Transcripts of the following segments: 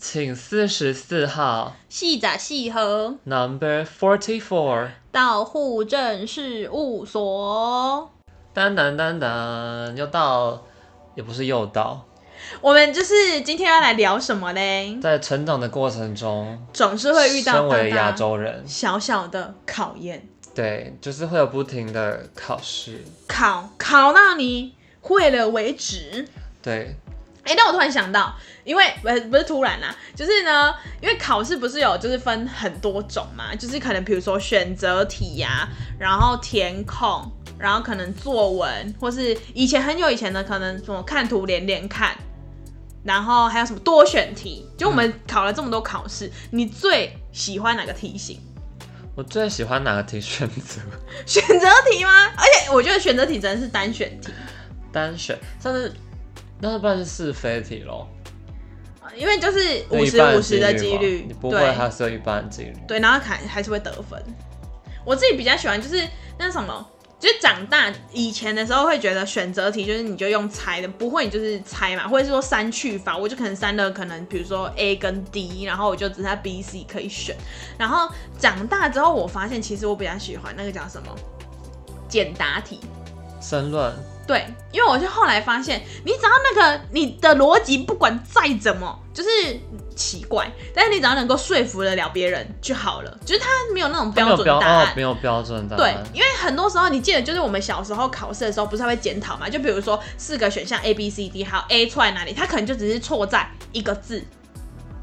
请四十四号，细仔细和，Number forty four，到户政事务所。当当当当，又到，也不是又到。我们就是今天要来聊什么嘞？在成长的过程中，总是会遇到身为亚洲人小小的考验。对，就是会有不停的考试，考考到你会了为止。对。哎，但我突然想到，因为不是不是突然啦，就是呢，因为考试不是有就是分很多种嘛，就是可能比如说选择题呀、啊，然后填空，然后可能作文，或是以前很久以前的可能什么看图连连看，然后还有什么多选题，就我们考了这么多考试，嗯、你最喜欢哪个题型？我最喜欢哪个题 选择？选择题吗？而且我觉得选择题真的是单选题，单选，但是。那不然是是非题喽，因为就是五十五十的几率，你不会还是有一半几率，对，然后还还是会得分。我自己比较喜欢就是那什么，就是长大以前的时候会觉得选择题就是你就用猜的，不会你就是猜嘛，或者是说删去法，我就可能删了可能比如说 A 跟 D，然后我就只差 B、C 可以选。然后长大之后我发现其实我比较喜欢那个叫什么简答题，申论。对，因为我就后来发现，你只要那个你的逻辑不管再怎么就是奇怪，但是你只要能够说服得了别人就好了。就是他没有那种标准答案，没有标准答案。对，因为很多时候你记得，就是我们小时候考试的时候，不是还会检讨嘛？就比如说四个选项 A B C D，还有 A 错在哪里？他可能就只是错在一个字，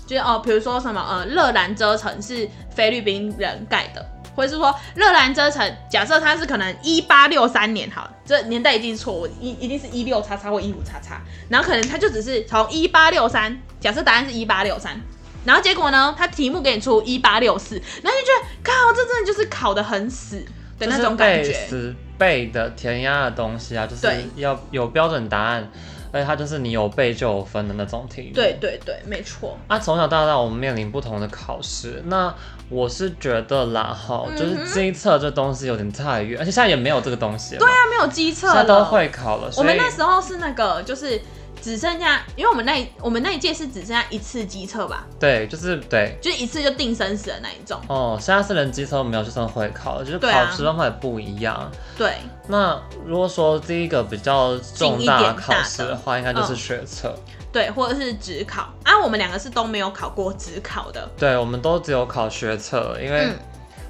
就是哦，比如说什么呃，热兰遮城是菲律宾人盖的。或者是说热兰遮城，假设它是可能一八六三年，好，这年代一定是错误，一一定是一六叉叉或一五叉叉，然后可能它就只是从一八六三，假设答案是一八六三，然后结果呢，它题目给你出一八六四，然后你就觉得靠，这真的就是考的很死的那种感觉，死背的填鸭的东西啊，就是要有标准答案。所以它就是你有背就有分的那种题。对对对，没错。啊，从小到大我们面临不同的考试，那我是觉得啦，哈、嗯，就是机测这东西有点太远，而且现在也没有这个东西了。对啊，没有机测，现在都会考了。我们那时候是那个，就是。只剩下，因为我们那一我们那一届是只剩下一次机测吧？对，就是对，就是一次就定生死的那一种。哦，现在是人机测都没有，就算会考了，就是考试方法也不一样。对。那如果说第一个比较重大的考试的话，应该就是学测。对，或者是职考啊，我们两个是都没有考过职考的。对，我们都只有考学测，因为。嗯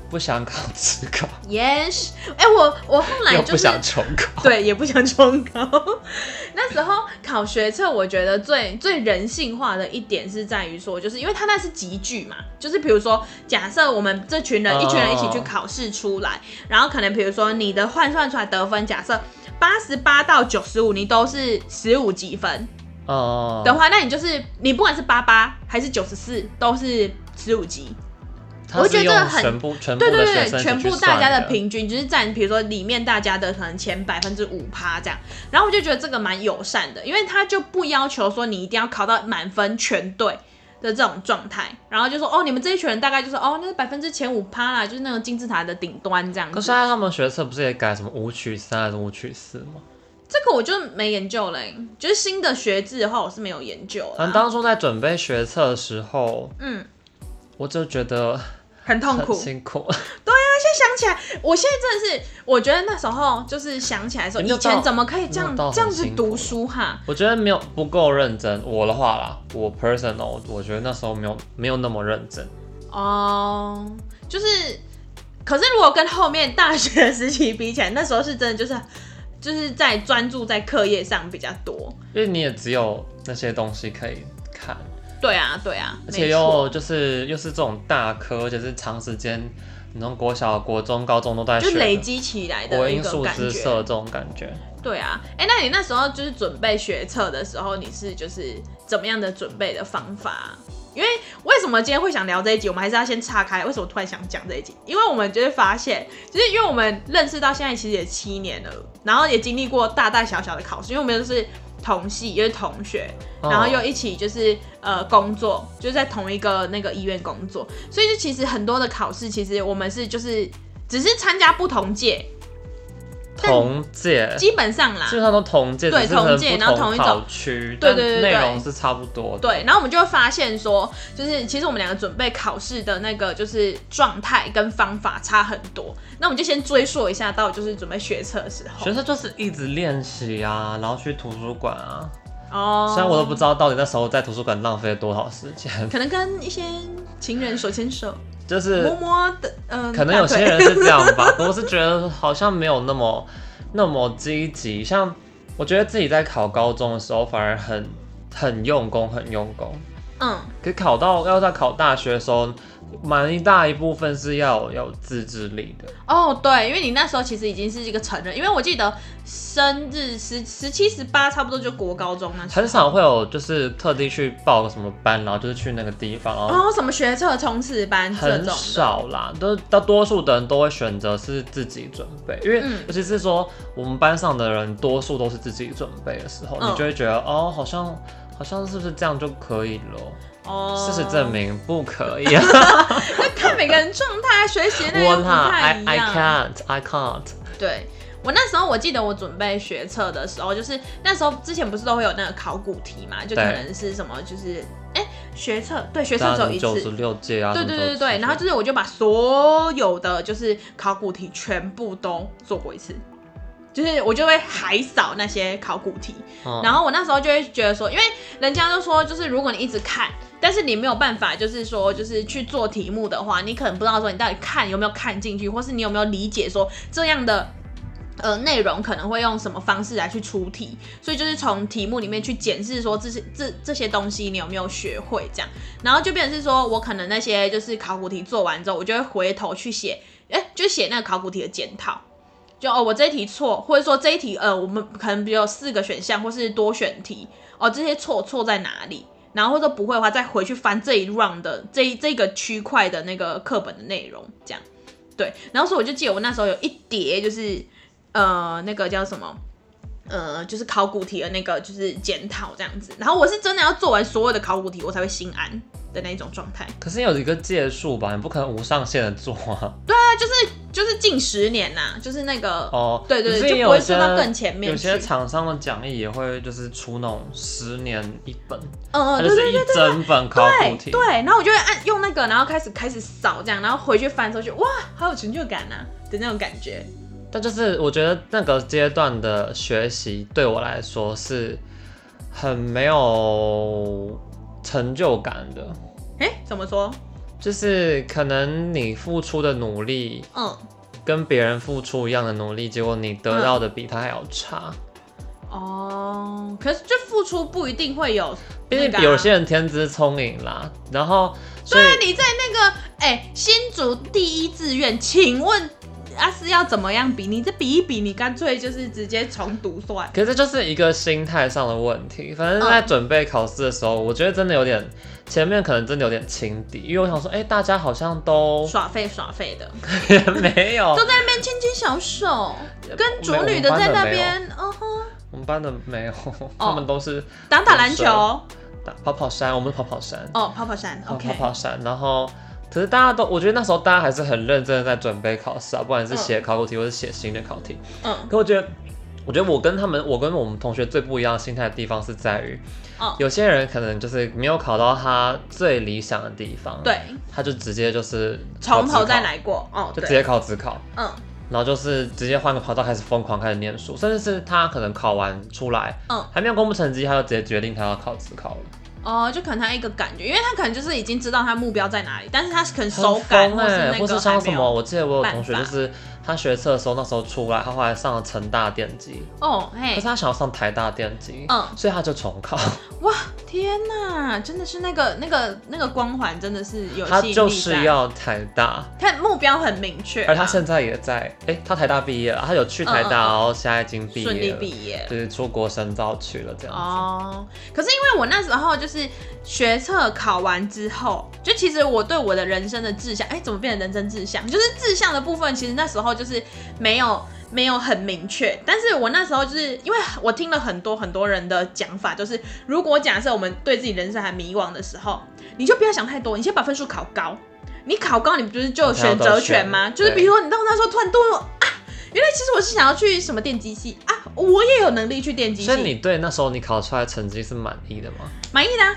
不想考职考，Yes，哎、欸，我我后来就是不想重考，对，也不想重考。那时候考学测，我觉得最最人性化的一点是在于说，就是因为他那是集聚嘛，就是比如说，假设我们这群人、oh. 一群人一起去考试出来，然后可能比如说你的换算出来得分，假设八十八到九十五，你都是十五级分哦、oh. 的话，那你就是你不管是八八还是九十四，都是十五级。我觉得这个很全部全部对对对，全部大家的平均就是占，比如说里面大家的可能前百分之五趴这样，然后我就觉得这个蛮友善的，因为他就不要求说你一定要考到满分全对的这种状态，然后就说哦，你们这一群人大概就是哦，那是百分之前五趴啦，就是那个金字塔的顶端这样子。可是现在他们学测不是也改什么五取三还是五取四吗？这个我就没研究嘞，就是新的学制的话，我是没有研究。反正，当初在准备学测的时候，嗯，我就觉得。很痛苦，辛苦。对啊，现在想起来，我现在真的是，我觉得那时候就是想起来的时候，以前怎么可以这样这样子读书哈？我觉得没有不够认真。我的话啦，我 personal，我觉得那时候没有没有那么认真。哦，uh, 就是，可是如果跟后面大学时期比起来，那时候是真的就是就是在专注在课业上比较多，因为你也只有那些东西可以看。对啊，对啊，而且又就是又是这种大科，而且是长时间，你从国小、国中、高中都在学，就累积起来的一个感觉，这种感觉。对啊，哎，那你那时候就是准备学测的时候，你是就是怎么样的准备的方法？因为为什么今天会想聊这一集？我们还是要先岔开，为什么突然想讲这一集？因为我们就会发现，就是因为我们认识到现在其实也七年了，然后也经历过大大小小的考试，因为我们都是。同系就是同学，然后又一起就是、oh. 呃工作，就在同一个那个医院工作，所以就其实很多的考试，其实我们是就是只是参加不同届，同届，基本上啦，基本上都同届，对，同届，然后同一种区，对对对，内容是差不多。对，然后我们就会发现说，就是其实我们两个准备考试的那个就是状态跟方法差很多。那我们就先追溯一下，到就是准备学车的时候，学车就是一直练习啊，然后去图书馆啊。哦，虽然我都不知道到底那时候在图书馆浪费了多少时间，可能跟一些情人手牵手。就是摸摸的，嗯，可能有些人是这样吧。我是觉得好像没有那么那么积极。像我觉得自己在考高中的时候，反而很很用功，很用功。嗯，可考到要在考大学的时候。蛮一大一部分是要有自制力的。哦，oh, 对，因为你那时候其实已经是一个成人，因为我记得生日十十七十八，差不多就国高中那，很少会有就是特地去报个什么班，然后就是去那个地方哦，oh, 什么学测冲刺班，很少啦，都大多数的人都会选择是自己准备，因为尤其是说我们班上的人多数都是自己准备的时候，嗯、你就会觉得哦，好像好像是不是这样就可以了？哦，事实证明不可以啊！那看每个人状态、学习那个不太一样。I can't, I can't。对，我那时候，我记得我准备学测的时候，就是那时候之前不是都会有那个考古题嘛，就可能是什么，就是哎学测，对学测只有一次，九十六届啊，对对对对，然后就是我就把所有的就是考古题全部都做过一次。就是我就会海扫那些考古题，嗯、然后我那时候就会觉得说，因为人家都说，就是如果你一直看，但是你没有办法，就是说，就是去做题目的话，你可能不知道说你到底看有没有看进去，或是你有没有理解说这样的呃内容可能会用什么方式来去出题，所以就是从题目里面去检视说这些这这些东西你有没有学会这样，然后就变成是说我可能那些就是考古题做完之后，我就会回头去写，哎，就写那个考古题的检讨。就哦，我这一题错，或者说这一题呃，我们可能比如有四个选项或是多选题哦，这些错错在哪里？然后或者不会的话，再回去翻这一 round 的这一这个区块的那个课本的内容，这样对。然后所以我就记得我那时候有一叠就是呃那个叫什么呃就是考古题的那个就是检讨这样子。然后我是真的要做完所有的考古题，我才会心安。的那种状态，可是有一个界数吧，你不可能无上限的做啊。对啊，就是就是近十年呐、啊，就是那个哦，对对对，就不会出到更前面。有些厂商的讲义也会就是出那种十年一本，嗯嗯，就是一整本考古题。对，然后我就会按用那个，然后开始开始扫这样，然后回去翻的时候就哇，好有成就感呐、啊、的那种感觉。但就是我觉得那个阶段的学习对我来说是很没有成就感的。哎、欸，怎么说？就是可能你付出的努力，嗯，跟别人付出一样的努力，结果你得到的比他还要差。嗯、哦，可是这付出不一定会有、啊，毕竟有些人天资聪颖啦。然后，对啊，你在那个哎、欸、新竹第一志愿，请问？啊，是要怎么样比？你这比一比，你干脆就是直接重读算。可是这就是一个心态上的问题。反正在准备考试的时候，嗯、我觉得真的有点前面可能真的有点轻敌，因为我想说，哎、欸，大家好像都耍废耍废的，也 没有都在那边牵牵小手，跟主女的在那边，哦哼，我们班的没有，他们都是打打篮球、打跑跑山，我们是跑跑山哦，跑跑山跑跑山，然后。可是大家都，我觉得那时候大家还是很认真的在准备考试啊，不管是写考古题或是写新的考题。嗯。可我觉得，我觉得我跟他们，我跟我们同学最不一样的心态的地方是在于，哦，有些人可能就是没有考到他最理想的地方，对，他就直接就是从头再来过，哦，就直接考指考，嗯，然后就是直接换个跑道开始疯狂开始念书，甚至是他可能考完出来，嗯，还没有公布成绩，他就直接决定他要考指考了。哦，就可能他一个感觉，因为他可能就是已经知道他目标在哪里，但是他可能手感或是那个，或是像什么，我记得我有同学就是他学测的时候那时候出来，他后来上了成大电机，哦，嘿，可是他想要上台大电机，嗯，所以他就重考。哇，天哪，真的是那个那个那个光环真的是有，他就是要台大，他目标很明确，而他现在也在，哎、欸，他台大毕业了，他有去台大，嗯嗯嗯，然后现在已经毕业了，顺利毕业，就是出国深造去了这样。子。哦，可是因为我那时候就是。学测考完之后，就其实我对我的人生的志向，哎，怎么变成人生志向？就是志向的部分，其实那时候就是没有没有很明确。但是我那时候就是因为我听了很多很多人的讲法，就是如果假设我们对自己人生还迷惘的时候，你就不要想太多，你先把分数考高。你考高，你不就是就有选择权吗？就是比如说你到那时候突然多。原来其实我是想要去什么电机系啊，我也有能力去电机系。所以你对那时候你考出来成绩是满意的吗？满意的啊。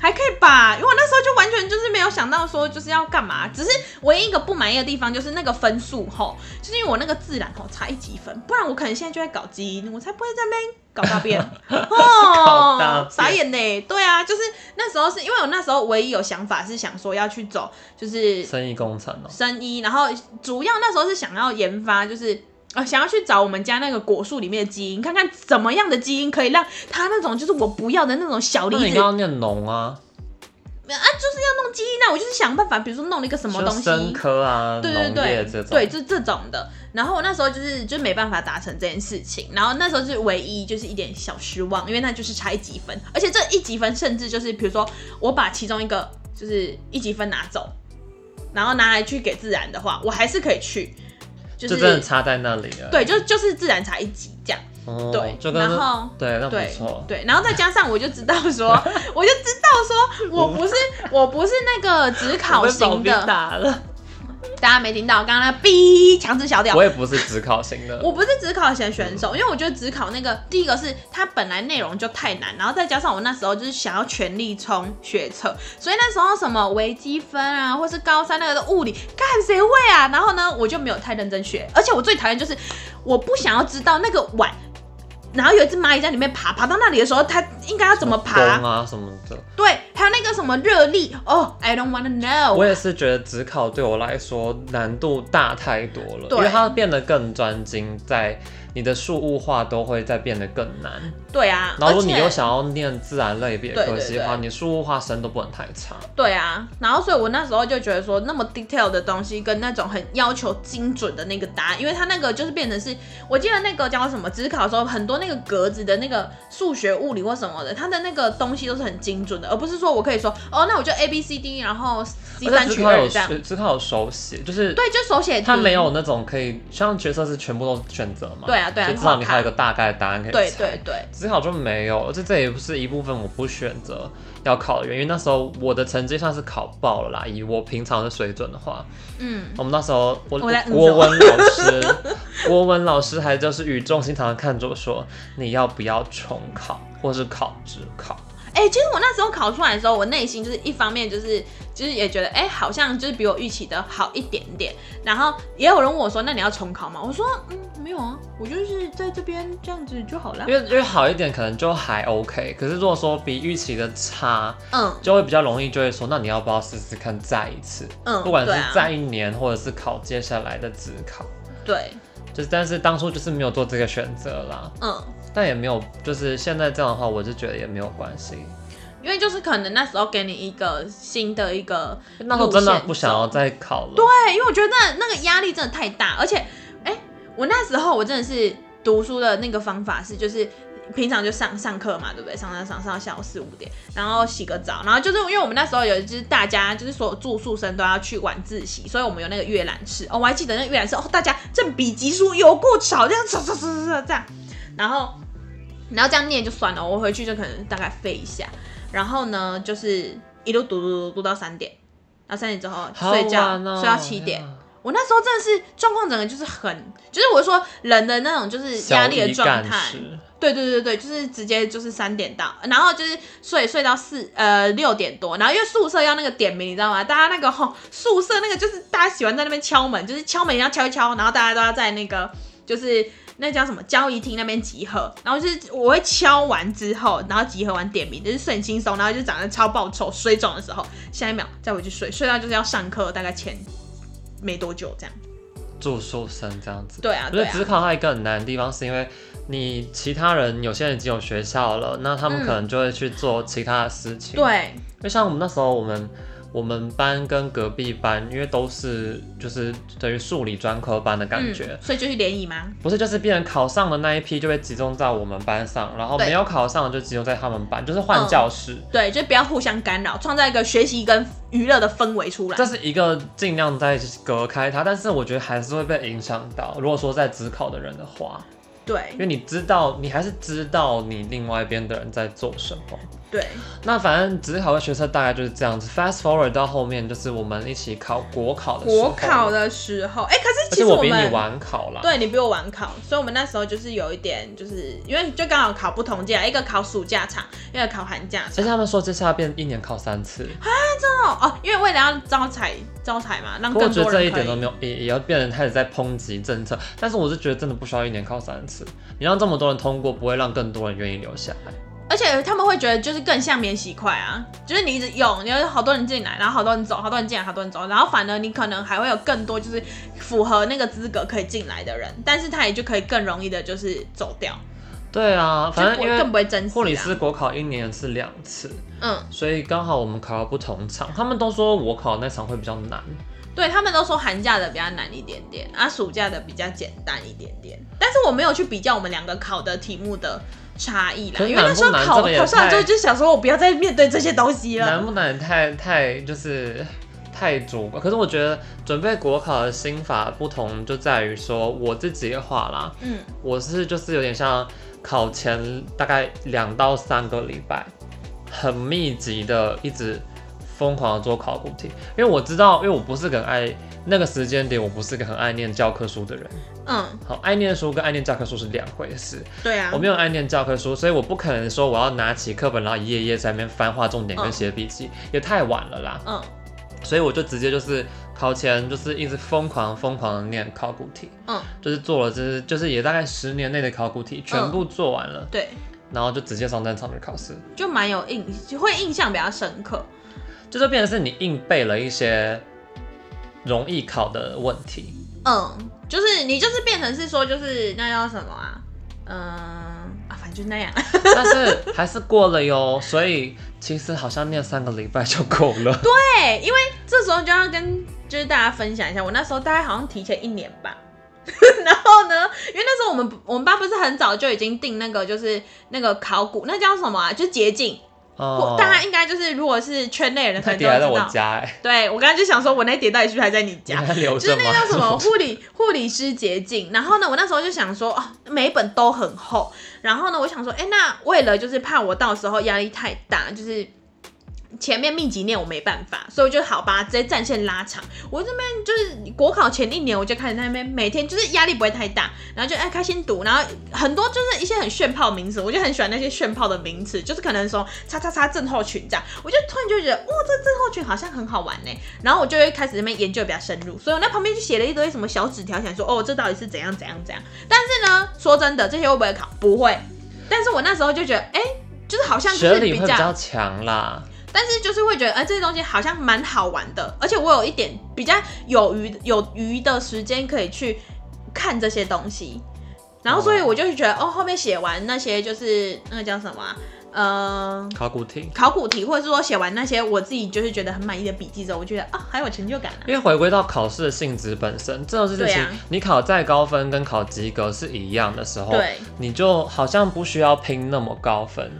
还可以吧，因为我那时候就完全就是没有想到说就是要干嘛，只是唯一一个不满意的地方就是那个分数吼，就是因为我那个自然吼差一级分，不然我可能现在就在搞基因，我才不会在那边搞大便。哦，傻眼呢，对啊，就是那时候是因为我那时候唯一有想法是想说要去走就是生意工程哦，生意，然后主要那时候是想要研发就是。啊，想要去找我们家那个果树里面的基因，看看怎么样的基因可以让它那种就是我不要的那种小粒子。那你刚刚念农啊？啊，就是要弄基因那！我就是想办法，比如说弄了一个什么东西，生科啊，对对对，这对，就这种的。然后我那时候就是就没办法达成这件事情，然后那时候是唯一就是一点小失望，因为那就是差一级分，而且这一级分甚至就是比如说我把其中一个就是一级分拿走，然后拿来去给自然的话，我还是可以去。就真的差在那里了。对，就就是自然差一级这样。哦、对，然后对，那不错。对，然后再加上我就知道说，我就知道说我不是我不是那个只考型的。大家没听到刚刚那哔强制小调，我也不是只考型的，我不是只考型选手，因为我觉得只考那个第一个是它本来内容就太难，然后再加上我那时候就是想要全力冲学测，所以那时候什么微积分啊，或是高三那个的物理，干谁会啊？然后呢，我就没有太认真学，而且我最讨厌就是我不想要知道那个碗。然后有一只蚂蚁在里面爬，爬到那里的时候，它应该要怎么爬啊？什么的？对，还有那个什么热力哦、oh,，I don't wanna know。我也是觉得只考对我来说难度大太多了，因为它变得更专精在。你的数物化都会再变得更难。对啊，然后如果你又想要念自然类别科系的话，你数物化生都不能太差。对啊，然后所以我那时候就觉得说，那么 detail 的东西跟那种很要求精准的那个答案，因为它那个就是变成是，我记得那个叫什么，只考的时候很多那个格子的那个数学、物理或什么的，它的那个东西都是很精准的，而不是说我可以说，哦，那我就 A B C D，然后 C 三取二这样。指考有手写，就是对，就手写。它没有那种可以像角色是全部都选择嘛？对啊，对啊，就至少你还有个大概的答案可以猜。对对对，指考就没有，而且这也不是一部分我不选择要考的原因。那时候我的成绩算是考爆了啦，以我平常的水准的话，嗯，我们那时候我，我国文老师，国文老师还就是语重心长的看着我说，你要不要重考，或是考职考？哎、欸，其实我那时候考出来的时候，我内心就是一方面就是就是也觉得，哎、欸，好像就是比我预期的好一点点。然后也有人问我说，那你要重考吗？我说，嗯，没有啊，我就是在这边这样子就好了。因为因为好一点可能就还 OK，可是如果说比预期的差，嗯，就会比较容易就会说，那你要不要试试看再一次？嗯，不管是再一年，或者是考接下来的职考。对，就是但是当初就是没有做这个选择啦。嗯。但也没有，就是现在这样的话，我就觉得也没有关系，因为就是可能那时候给你一个新的一个，那时候真的不想要再考了。对，因为我觉得那那个压力真的太大，而且，哎、欸，我那时候我真的是读书的那个方法是，就是平常就上上课嘛，对不对？上上上上到下午四五点，然后洗个澡，然后就是因为我们那时候有就是大家就是所有住宿生都要去晚自习，所以我们有那个阅览室哦，我还记得那个阅览室哦，大家正比级书有过吵，这样吵吵吵吵这样。然后，然后这样念就算了，我回去就可能大概废一下。然后呢，就是一路读读读读到三点，然后三点之后睡觉，哦、睡到七点。我那时候真的是状况，整个就是很，就是我说人的那种就是压力的状态。对对对对，就是直接就是三点到，然后就是睡睡到四呃六点多，然后因为宿舍要那个点名，你知道吗？大家那个吼宿舍那个就是大家喜欢在那边敲门，就是敲门要敲一敲，然后大家都要在那个就是。那叫什么交易厅那边集合，然后就是我会敲完之后，然后集合完点名，就是很轻松，然后就长得超爆丑水肿的时候，下一秒再回去睡，睡到就是要上课，大概前没多久这样。住宿生这样子。对啊。对啊，我觉得指考它一个很难的地方，是因为你其他人有些人已经有学校了，那他们可能就会去做其他的事情。嗯、对。就像我们那时候我们。我们班跟隔壁班，因为都是就是等于数理专科班的感觉，嗯、所以就是联谊吗？不是，就是别人考上的那一批就会集中在我们班上，然后没有考上的就集中在他们班，就是换教室、嗯。对，就不要互相干扰，创造一个学习跟娱乐的氛围出来。这是一个尽量在隔开它，但是我觉得还是会被影响到。如果说在职考的人的话，对，因为你知道，你还是知道你另外一边的人在做什么。对，那反正指考的学测大概就是这样子。Fast forward 到后面就是我们一起考国考的时候。国考的时候，哎、欸，可是其实我们我比你晚考了。对，你比我晚考，所以我们那时候就是有一点，就是因为就刚好考不同届，一个考暑假场，一个考寒假场。而且他们说这次要变一年考三次。啊，真的哦，哦，因为为了要招财招财嘛，让更多人。我觉得这一点都没有，也也要变成开始在抨击政策。但是我是觉得真的不需要一年考三次，你让这么多人通过，不会让更多人愿意留下来。而且他们会觉得就是更像免洗筷啊，就是你一直用，你有好多人进来，然后好多人走，好多人进来，好多人走，然后反而你可能还会有更多就是符合那个资格可以进来的人，但是他也就可以更容易的就是走掉。对啊，反正因为更不会珍惜。护理师国考一年是两次，嗯，所以刚好我们考到不同场，他们都说我考那场会比较难。对，他们都说寒假的比较难一点点，啊，暑假的比较简单一点点，但是我没有去比较我们两个考的题目的。差异啦，因为那时候考考上之后就想说，我不要再面对这些东西了。难不难？太太就是太主观。可是我觉得准备国考的心法不同，就在于说我自己的话啦，嗯，我是就是有点像考前大概两到三个礼拜，很密集的一直疯狂的做考古题，因为我知道，因为我不是很爱。那个时间点，我不是个很爱念教科书的人。嗯，好，爱念书跟爱念教科书是两回事。对啊，我没有爱念教科书，所以我不可能说我要拿起课本，然后一页一页在那边翻画重点跟写笔记，嗯，也太晚了啦。嗯，所以我就直接就是考前就是一直疯狂疯狂的念考古题。嗯，就是做了，就是就是也大概十年内的考古题全部做完了。嗯，对，然后就直接上战场去考试，就蛮有印，就会印象比较深刻。就是变成是你硬背了一些。容易考的问题，嗯，就是你就是变成是说，就是那叫什么啊？嗯啊，反正就那样。但是还是过了哟，所以其实好像念三个礼拜就够了。对，因为这时候就要跟就是大家分享一下，我那时候大概好像提前一年吧。然后呢，因为那时候我们我们班不是很早就已经定那个就是那个考古，那叫什么啊？就是捷径。哦，大家应该就是，如果是圈内人，可能都知道。在我家哎。对，我刚才就想说，我那碟到底是不是还在你家？就是那个叫什么 护理护理师捷径。然后呢，我那时候就想说，哦，每一本都很厚。然后呢，我想说，哎，那为了就是怕我到时候压力太大，就是。前面密集念我没办法，所以我就好吧，直接战线拉长。我这边就是国考前一年，我就开始在那边每天就是压力不会太大，然后就爱开心读，然后很多就是一些很炫炮名词，我就很喜欢那些炫炮的名词，就是可能说叉叉叉症候群这样，我就突然就觉得哇，这症候群好像很好玩呢。然后我就会开始那边研究比较深入，所以我那旁边就写了一堆什么小纸条，想说哦，这到底是怎样怎样怎样。但是呢，说真的，这些会不会考？不会。但是我那时候就觉得，哎、就是好像就是比较强啦。但是就是会觉得，哎、呃，这些东西好像蛮好玩的，而且我有一点比较有余有余的时间可以去看这些东西，然后所以我就觉得，哦，后面写完那些就是那个叫什么、呃，考古题，考古题，或者是说写完那些我自己就是觉得很满意的笔记之后，我觉得啊，还有成就感、啊。因为回归到考试的性质本身，这种事情，你考再高分跟考及格是一样的时候，对，你就好像不需要拼那么高分。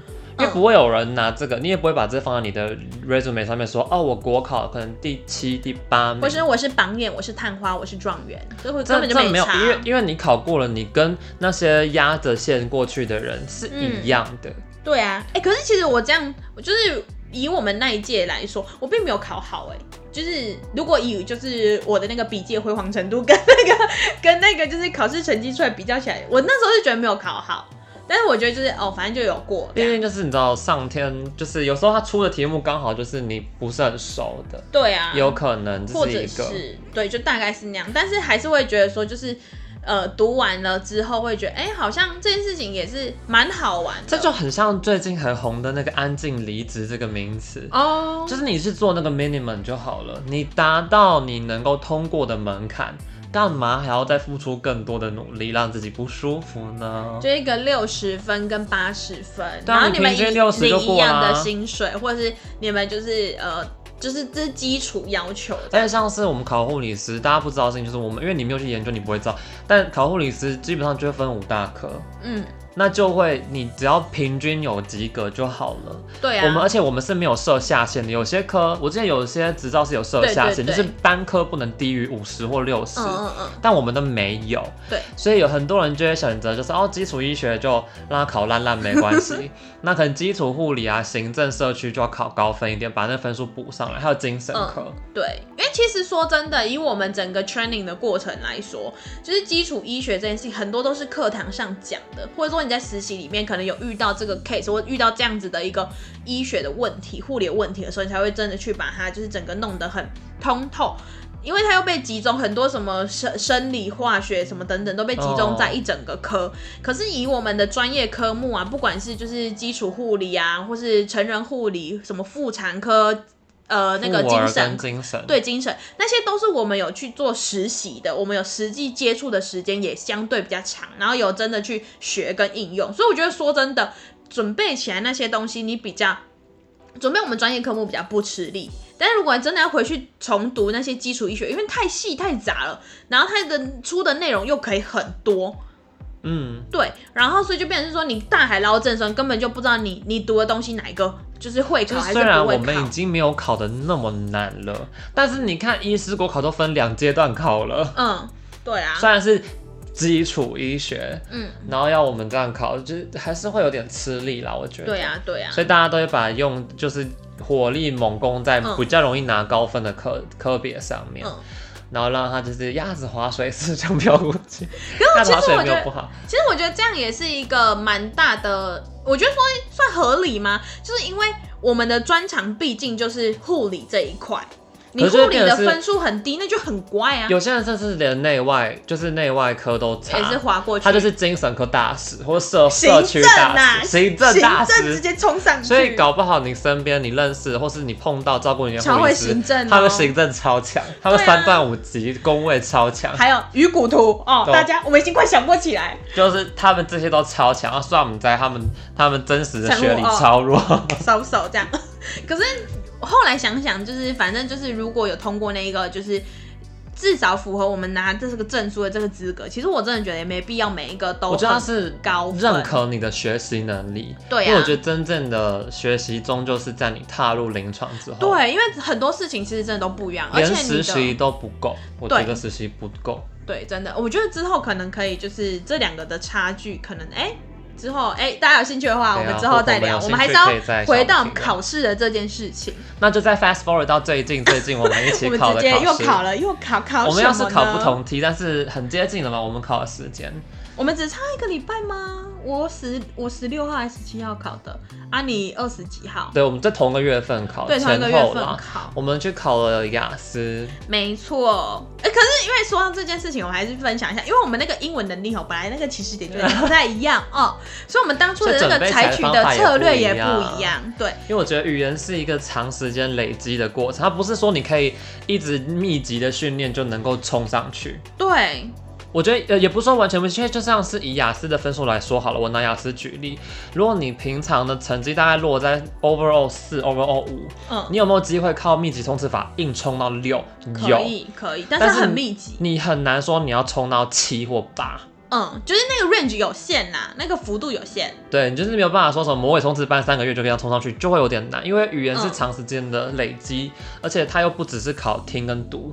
因为不会有人拿这个，你也不会把这放在你的 resume 上面说，哦，我国考可能第七、第八名。不是，我是榜眼，我是探花，我是状元，这会根本就没有，因为因为你考过了，你跟那些压着线过去的人是一样的。嗯、对啊，哎、欸，可是其实我这样，就是以我们那一届来说，我并没有考好，哎，就是如果以就是我的那个笔记辉煌程度跟那个跟那个就是考试成绩出来比较起来，我那时候是觉得没有考好。但是我觉得就是哦，反正就有过，毕竟就是你知道，上天就是有时候他出的题目刚好就是你不是很熟的，对啊，有可能是一个，或者是对，就大概是那样。但是还是会觉得说，就是呃，读完了之后会觉得，哎、欸，好像这件事情也是蛮好玩的。这就很像最近很红的那个“安静离职”这个名词哦，就是你是做那个 minimum 就好了，你达到你能够通过的门槛。干嘛还要再付出更多的努力，让自己不舒服呢？就一个六十分跟八十分，然后你们一领一样的薪水，或者是你们就是呃，就是这是基础要求。但是像是我们考护理师，大家不知道的事情就是我们，因为你没有去研究，你不会知道。但考护理师基本上就会分五大科，嗯，那就会你只要平均有及格就好了。对啊，我们而且我们是没有设下限的，有些科我之前有些执照是有设下限，就是单科不能低于五十或六十。嗯嗯嗯。但我们都没有。对。所以有很多人就会选择，就是哦，基础医学就让他考烂烂没关系。那可能基础护理啊、行政、社区就要考高分一点，把那分数补上来。还有精神科。嗯。对，因为其实说真的，以我们整个 training 的过程来说，就是基础医学这件事情，很多都是课堂上讲的，或者说你在实习里面可能有遇到这个 case，或遇到这样子的一个医学的问题、护理的问题的时候，你才会真的去把它就是整个弄得很通透，因为它又被集中很多什么生生理、化学什么等等都被集中在一整个科。Oh. 可是以我们的专业科目啊，不管是就是基础护理啊，或是成人护理，什么妇产科。呃，那个精神，精神对精神，那些都是我们有去做实习的，我们有实际接触的时间也相对比较长，然后有真的去学跟应用，所以我觉得说真的，准备起来那些东西，你比较准备我们专业科目比较不吃力，但是如果你真的要回去重读那些基础医学，因为太细太杂了，然后它的出的内容又可以很多。嗯，对，然后所以就变成是说，你大海捞针的时候，根本就不知道你你读的东西哪一个就是会考还是不会考。虽然我们已经没有考的那么难了，但是你看医师国考都分两阶段考了。嗯，对啊。虽然是基础医学，嗯，然后要我们这样考，就是还是会有点吃力啦，我觉得。对啊，对啊。所以大家都会把用就是火力猛攻在比较容易拿高分的科、嗯、科别上面。嗯然后让他就是鸭子划水似的这样飘过去，可是其实我觉得，其实我觉得这样也是一个蛮大的，我觉得说算合理吗？就是因为我们的专长毕竟就是护理这一块。你护理的分数很低，那就很怪啊。有些人甚至连内外，就是内外科都差，也是划过去。他就是精神科大使，或社社区大使，行政大使，行政直接冲上去。所以搞不好你身边你认识，或是你碰到照顾你的护理师，他们行政超强，他们三段五级工位超强。还有鱼骨图哦，大家我们已经快想不起来。就是他们这些都超强，啊，算我们在他们他们真实的学历超弱，收手这样。可是。后来想想，就是反正就是，如果有通过那一个，就是至少符合我们拿这个证书的这个资格，其实我真的觉得也没必要每一个都。我觉得是高认可你的学习能力，对啊，因为我觉得真正的学习终究是在你踏入临床之后。对，因为很多事情其实真的都不一样，而且实习都不够，我觉得实习不够。对，真的，我觉得之后可能可以，就是这两个的差距，可能哎。之后，哎、欸，大家有兴趣的话，啊、我们之后再聊。我们，还是要回到考试的这件事情。那就再 fast forward 到最近，最近我们一起 考的考试，又考了，又考考。我们要是考不同题，但是很接近了嘛？我们考的时间。我们只差一个礼拜吗？我十我十六号还是十七号考的啊？你二十几号？对，我们在同一个月份考，对，同一个月份考。我们去考了雅思，没错。哎、欸，可是因为说到这件事情，我还是分享一下，因为我们那个英文能力哦，本来那个起始点就不太一样 哦，所以我们当初的那个采取的策略也不一样。对，因为我觉得语言是一个长时间累积的过程，它不是说你可以一直密集的训练就能够冲上去。对。我觉得呃也不是说完全不行，因为就像是以雅思的分数来说好了，我拿雅思举例，如果你平常的成绩大概落在 overall 四 overall 五，嗯，你有没有机会靠密集冲刺法硬冲到六？有，可以可以，但是很密集，你很难说你要冲到七或八，嗯，就是那个 range 有限呐，那个幅度有限，对，你就是没有办法说什么魔鬼冲刺班三个月就可以冲上去，就会有点难，因为语言是长时间的累积，嗯，而且它又不只是考听跟读。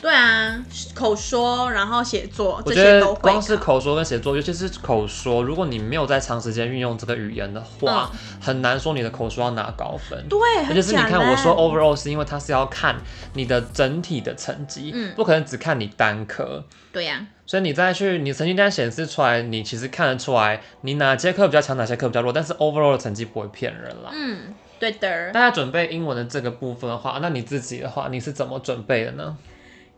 对啊，口说，然后写作，我觉得光是口说跟写作，尤其是口说，如果你没有在长时间运用这个语言的话，嗯、很难说你的口说要拿高分。对，而且是你看我说 overall 是因为它是要看你的整体的成绩，嗯，不可能只看你单科。对呀、啊，所以你再去你成绩单显示出来，你其实看得出来你哪节课比较强，哪些课比较弱，但是 overall 的成绩不会骗人啦。嗯，对的。大家准备英文的这个部分的话，那你自己的话，你是怎么准备的呢？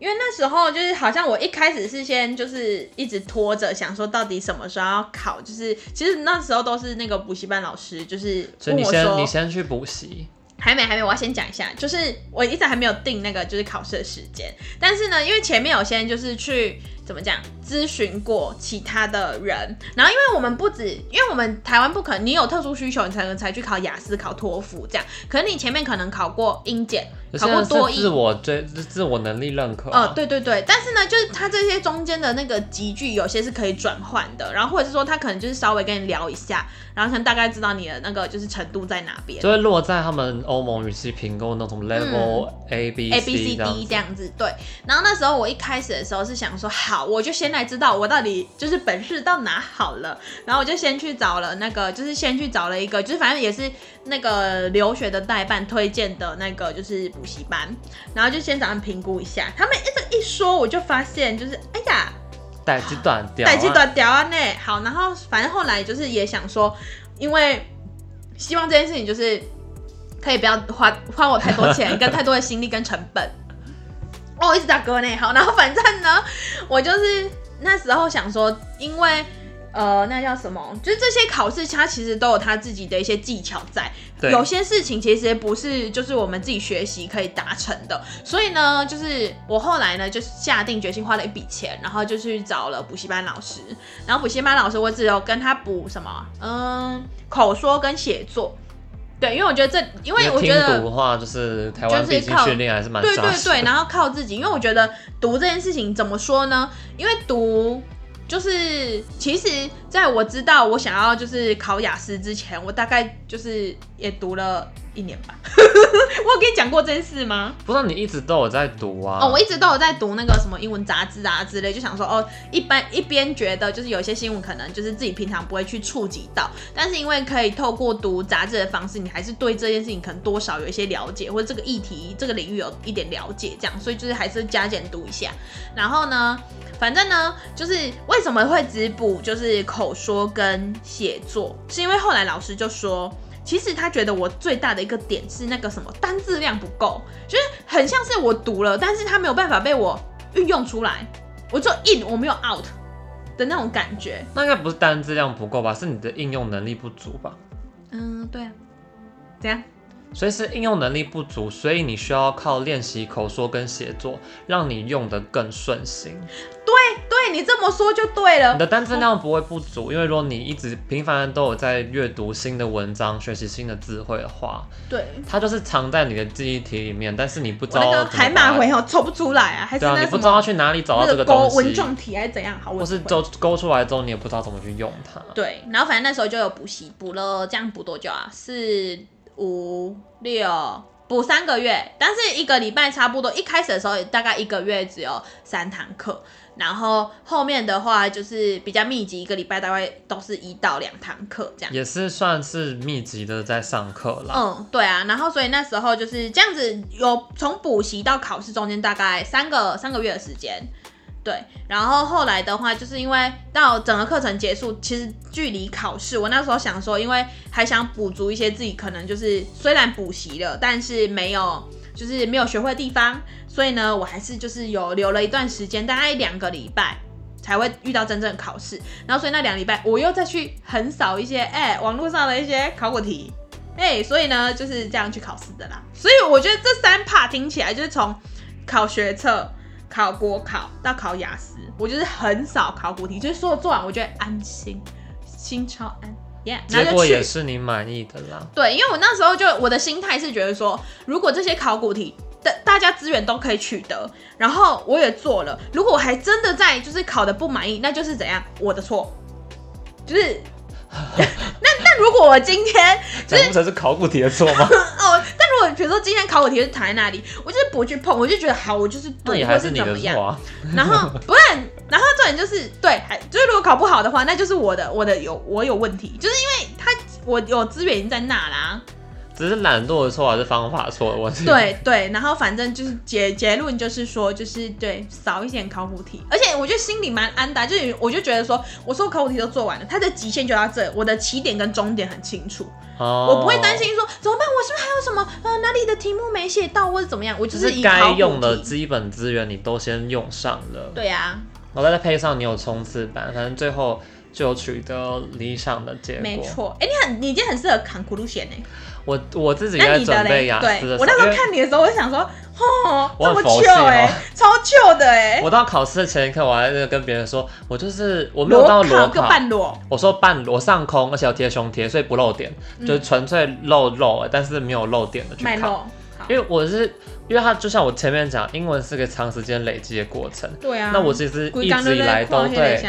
因为那时候就是好像我一开始是先就是一直拖着，想说到底什么时候要考，就是其实那时候都是那个补习班老师就是所以你先你先去补习，还没还没，我要先讲一下，就是我一直还没有定那个就是考试的时间，但是呢，因为前面有先就是去怎么讲咨询过其他的人，然后因为我们不止，因为我们台湾不可能，你有特殊需求你才能才去考雅思考托福这样，可能你前面可能考过英检。考过多益，自我追自我能力认可。哦、呃，对对对，但是呢，就是他这些中间的那个集聚，有些是可以转换的，然后或者是说他可能就是稍微跟你聊一下，然后可能大概知道你的那个就是程度在哪边，就会落在他们欧盟语系评估那种 level A B A B C D 这样子。对，然后那时候我一开始的时候是想说，好，我就先来知道我到底就是本事到哪好了，然后我就先去找了那个，就是先去找了一个，就是反正也是那个留学的代办推荐的那个就是补习班，然后就先找他们评估一下，他们一一说，我就发现就是哎呀。代机短掉，代志断掉啊！呢，好，然后反正后来就是也想说，因为希望这件事情就是可以不要花花我太多钱跟太多的心力跟成本。哦，一直打嗝呢，好，然后反正呢，我就是那时候想说，因为。呃，那叫什么？就是这些考试，它其实都有它自己的一些技巧在。对。有些事情其实不是就是我们自己学习可以达成的。所以呢，就是我后来呢，就是下定决心花了一笔钱，然后就去找了补习班老师。然后补习班老师，我只有跟他补什么？嗯，口说跟写作。对，因为我觉得这，因为我觉得读的话，就是台湾毕竟训练还是蛮对对对，然后靠自己。因为我觉得读这件事情怎么说呢？因为读。就是，其实在我知道我想要就是考雅思之前，我大概就是也读了一年吧。我有跟你讲过这件事吗？不知道你一直都有在读啊？哦，我一直都有在读那个什么英文杂志啊之类，就想说哦，一般一边觉得就是有些新闻可能就是自己平常不会去触及到，但是因为可以透过读杂志的方式，你还是对这件事情可能多少有一些了解，或者这个议题这个领域有一点了解，这样，所以就是还是加减读一下。然后呢，反正呢，就是为什么会只补就是口说跟写作，是因为后来老师就说，其实他觉得我最大的一个点是那个什么单字量不够，就是很像是我读了，但是他没有办法被我运用出来，我就 in 我没有 out 的那种感觉。那应该不是单字量不够吧？是你的应用能力不足吧？嗯，对啊，怎样？所以是应用能力不足，所以你需要靠练习口说跟写作，让你用得更顺心。对对，你这么说就对了。你的单词量不会不足，哦，因为如果你一直频繁的都有在阅读新的文章、学习新的智慧的话，对，它就是藏在你的记忆体里面，但是你不知道。那个海马回哦，抽不出来啊，还是啊，你不知道要去哪里找到这个东西。文状体还是怎样？好，或是勾勾出来之后，你也不知道怎么去用它。对，然后反正那时候就有补习，补了这样补多久啊？是。五六补三个月，但是一个礼拜差不多。一开始的时候大概一个月只有三堂课，然后后面的话就是比较密集，一个礼拜大概都是一到两堂课这样。也是算是密集的在上课了。嗯，对啊，然后所以那时候就是这样子，有从补习到考试中间大概三个三个月的时间。对，然后后来的话，就是因为到整个课程结束，其实距离考试，我那时候想说，因为还想补足一些自己可能就是虽然补习了，但是没有就是没有学会的地方，所以呢，我还是就是有留了一段时间，大概两个礼拜才会遇到真正考试。然后所以那两礼拜，我又再去横扫一些哎网络上的一些考古题，哎，所以呢就是这样去考试的啦。所以我觉得这三 part 听起来就是从考学测。考国考到考雅思，我就是很少考古题，就是说做完我觉得安心，心超安，yeah, 结果也是你满意的啦。对，因为我那时候就我的心态是觉得说，如果这些考古题的大家资源都可以取得，然后我也做了，如果我还真的在就是考的不满意，那就是怎样我的错，就是。那那如果我今天就是不成是考古题的错吗？哦，比如说今天考我题是躺在那里，我就是不去碰，我就觉得好，我就是对，或是怎么样。啊、然后不然，然后重点就是对，还就是如果考不好的话，那就是我的我的有我有问题，就是因为他我有资源已经在那啦。只是懒惰的错还是方法错的问题？对对，然后反正就是结结论就是说，就是对少一点考古题，而且我觉得心里蛮安的，就是我就觉得说，我所有考古题都做完了，它的极限就到这，我的起点跟终点很清楚，哦、我不会担心说怎么办，我是不是还有什么呃哪里的题目没写到或者怎么样？我就是该用的基本资源你都先用上了，对呀、啊，然后再配上你有冲刺班，反正最后就取得理想的结果。没错，哎，你很你已经很适合扛苦路线呢。我我自己在准备雅思的，我那时候看你的时候，我就想说，哦，这么糗哎，超糗的哎！我到考试的前一刻，我还在跟别人说，我就是我没有到裸考，半裸。我说半裸上空，而且要贴胸贴，所以不露点，就是纯粹露肉，但是没有露点的去考。因为我是，因为它就像我前面讲，英文是个长时间累积的过程。对啊。那我其实一直以来都对，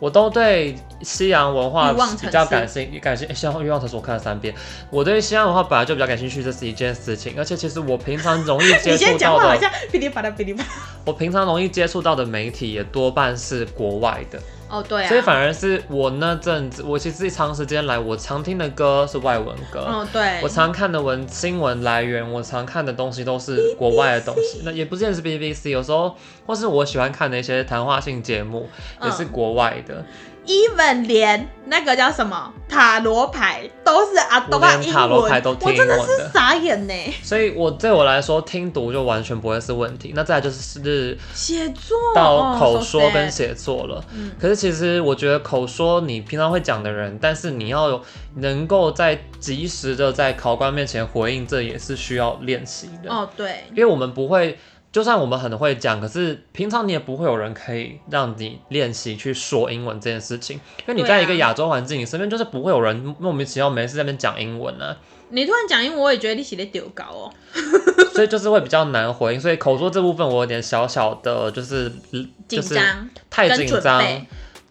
我都对西洋文化比较感兴趣，感兴趣。西洋欲望城市我看了三遍，我对西洋文化本来就比较感兴趣，这是一件事情。而且其实我平常容易接触 到的，噼里啪啦噼里啪啦。我平常容易接触到的媒体也多半是国外的。哦，对啊，所以反而是我那阵子，我其实长时间来，我常听的歌是外文歌。哦，对，我常看的文新闻来源，我常看的东西都是国外的东西。那也不见得是 BBC，有时候或是我喜欢看的一些谈话性节目，也是国外的。嗯 even 连那个叫什么塔罗牌都是阿东啊，塔罗牌都听我真的是傻眼呢。所以，我对我来说，听读就完全不会是问题。那再来就是写作到口说跟写作了。嗯，可是其实我觉得口说你平常会讲的人，但是你要有能够在及时的在考官面前回应，这也是需要练习的。哦，对，因为我们不会。就算我们很会讲，可是平常你也不会有人可以让你练习去说英文这件事情，因为你在一个亚洲环境，你身边就是不会有人莫名其妙没事在那边讲英文啊。你突然讲英文，我也觉得你写的丢高哦。所以就是会比较难回应，所以口说这部分我有点小小的，就是紧张，太紧张。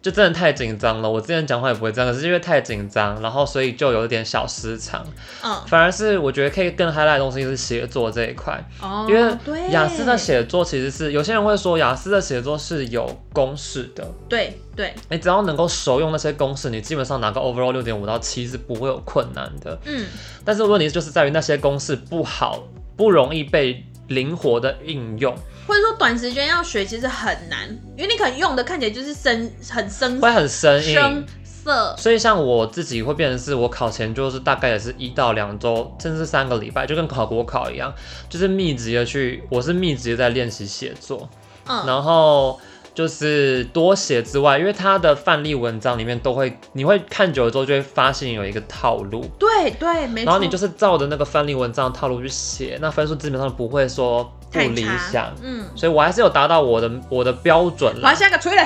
就真的太紧张了，我之前讲话也不会这样，可是因为太紧张，然后所以就有一点小失常。嗯，反而是我觉得可以更 highlight 的东西是写作这一块。哦，因为雅思的写作其实是有些人会说雅思的写作是有公式的。对对，你只要能够熟用那些公式，你基本上拿个 overall 六点五到七是不会有困难的。嗯，但是问题就是在于那些公式不好，不容易被灵活的应用。或者说短时间要学其实很难，因为你可能用的看起来就是生很生，会很生硬。生涩。所以像我自己会变成是我考前就是大概也是一到两周，甚至三个礼拜，就跟考国考一样，就是密集的去，我是密集的在练习写作，嗯，然后就是多写之外，因为他的范例文章里面都会，你会看久了之后就会发现有一个套路，对对，没错，然后你就是照着那个范例文章套路去写，那分数基本上不会说。不理想，嗯，所以我还是有达到我的我的标准了。好，下个锤了，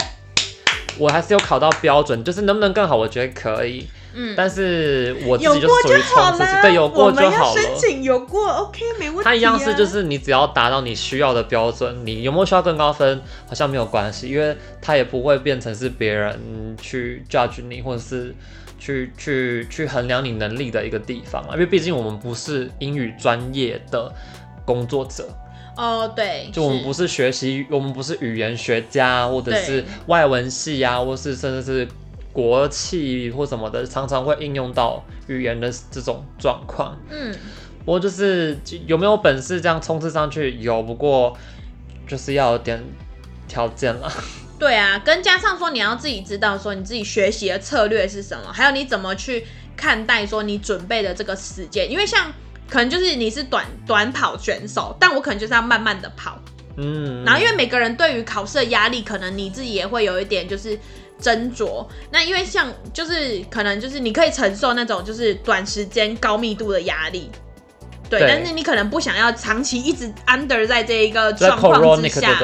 我还是有考到标准，就是能不能更好，我觉得可以，嗯，但是我自己就属于冲刺期，对，有过就好了。申请有过，OK，没问题啊。它一样是就是你只要达到你需要的标准，你有没有需要更高分，好像没有关系，因为它也不会变成是别人去 judge 你，或者是去去去衡量你能力的一个地方啊，因为毕竟我们不是英语专业的工作者。哦，oh, 对，就我们不是学习，我们不是语言学家，或者是外文系啊，或是甚至是国企或什么的，常常会应用到语言的这种状况。嗯，不过就是有没有本事这样冲刺上去？有，不过就是要有点条件了。对啊，跟加上说你要自己知道说你自己学习的策略是什么，还有你怎么去看待说你准备的这个时间，因为像。可能就是你是短短跑选手，但我可能就是要慢慢的跑，嗯，然后因为每个人对于考试的压力，可能你自己也会有一点就是斟酌。那因为像就是可能就是你可以承受那种就是短时间高密度的压力。对，但是你可能不想要长期一直 under 在这一个状况之下。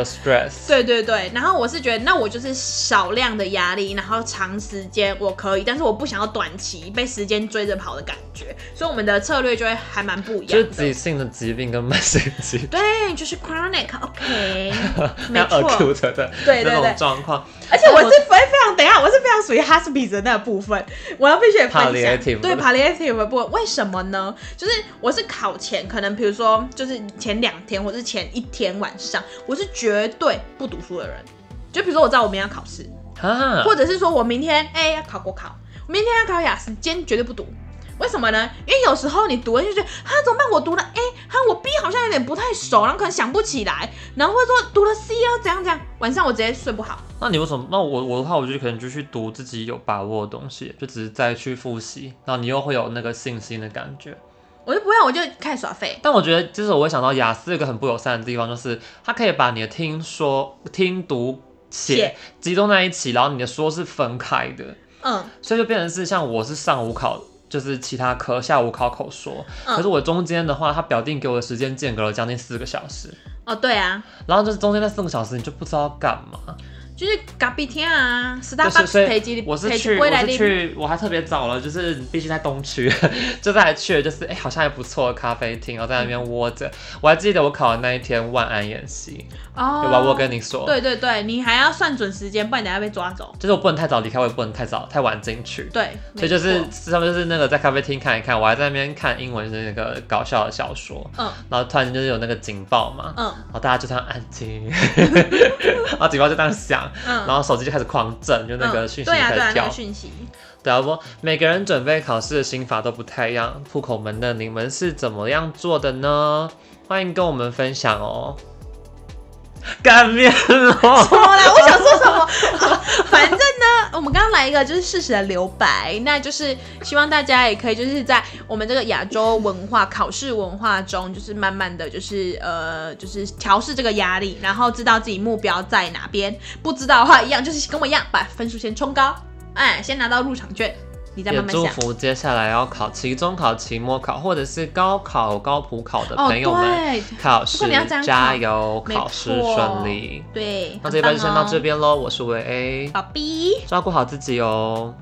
对对对，然后我是觉得，那我就是少量的压力，然后长时间我可以，但是我不想要短期被时间追着跑的感觉，所以我们的策略就会还蛮不一样的。就是急性的疾病跟慢性 疾病。对，就是 chronic，OK，、okay, 没错。的对对对状况。而且我是非非常，等一下我是非常属于 hospice 的那部分，我要必须得分享。对 palliative 的部分，为什么呢？就是我是考前，可能比如说就是前两天或是前一天晚上，我是绝对不读书的人。就比如说我知道我明天要考试，啊、或者是说我明天哎、欸、要考国考，我明天要考雅思，今天绝对不读。为什么呢？因为有时候你读了就觉得哈，怎么办？我读了 A，哈，我 B 好像有点不太熟，然后可能想不起来，然后会说读了 C 要怎样怎样，晚上我直接睡不好。那你为什么？那我我的话，我就可能就去读自己有把握的东西，就只是再去复习，然后你又会有那个信心的感觉。我就不会，我就开始耍废。但我觉得，就是我会想到雅思一个很不友善的地方，就是它可以把你的听说、听读、写集中在一起，然后你的说是分开的。嗯，所以就变成是像我是上午考。就是其他科下午考口说，嗯、可是我中间的话，他表定给我的时间间隔了将近四个小时。哦，对啊。然后就是中间那四个小时，你就不知道干嘛。就是咖啡厅啊，Starbucks 培基，我是去，我是去，我还特别早了，就是必须在东区，就在去，就是哎、欸，好像还不错的咖啡厅，然后在那边窝着。我还记得我考的那一天万安演习，哦，有吧？我跟你说，对对对，你还要算准时间，不然等下被抓走。就是我不能太早离开，我也不能太早太晚进去。对，所以就是他们就是那个在咖啡厅看一看，我还在那边看英文的那个搞笑的小说，嗯，然后突然间就是有那个警报嘛，嗯，然后大家就这样安静，然后警报就这样响。嗯、然后手机就开始狂震，就那个讯息开始跳。对啊，不，每个人准备考试的心法都不太一样。户口门的你们是怎么样做的呢？欢迎跟我们分享哦。干面了？什么啦？我想说什么？反正呢，我们刚刚来一个就是事实的留白，那就是希望大家也可以就是在我们这个亚洲文化考试文化中，就是慢慢的就是呃就是调试这个压力，然后知道自己目标在哪边。不知道的话，一样就是跟我一样，把分数先冲高，哎，先拿到入场券。也祝福接下来要考期中考、期末考，或者是高考、高普考的朋友们，哦、考试加油，考试顺利。对，那这一班就先到这边喽。哦、我是维 A，宝 B，照顾好自己哦。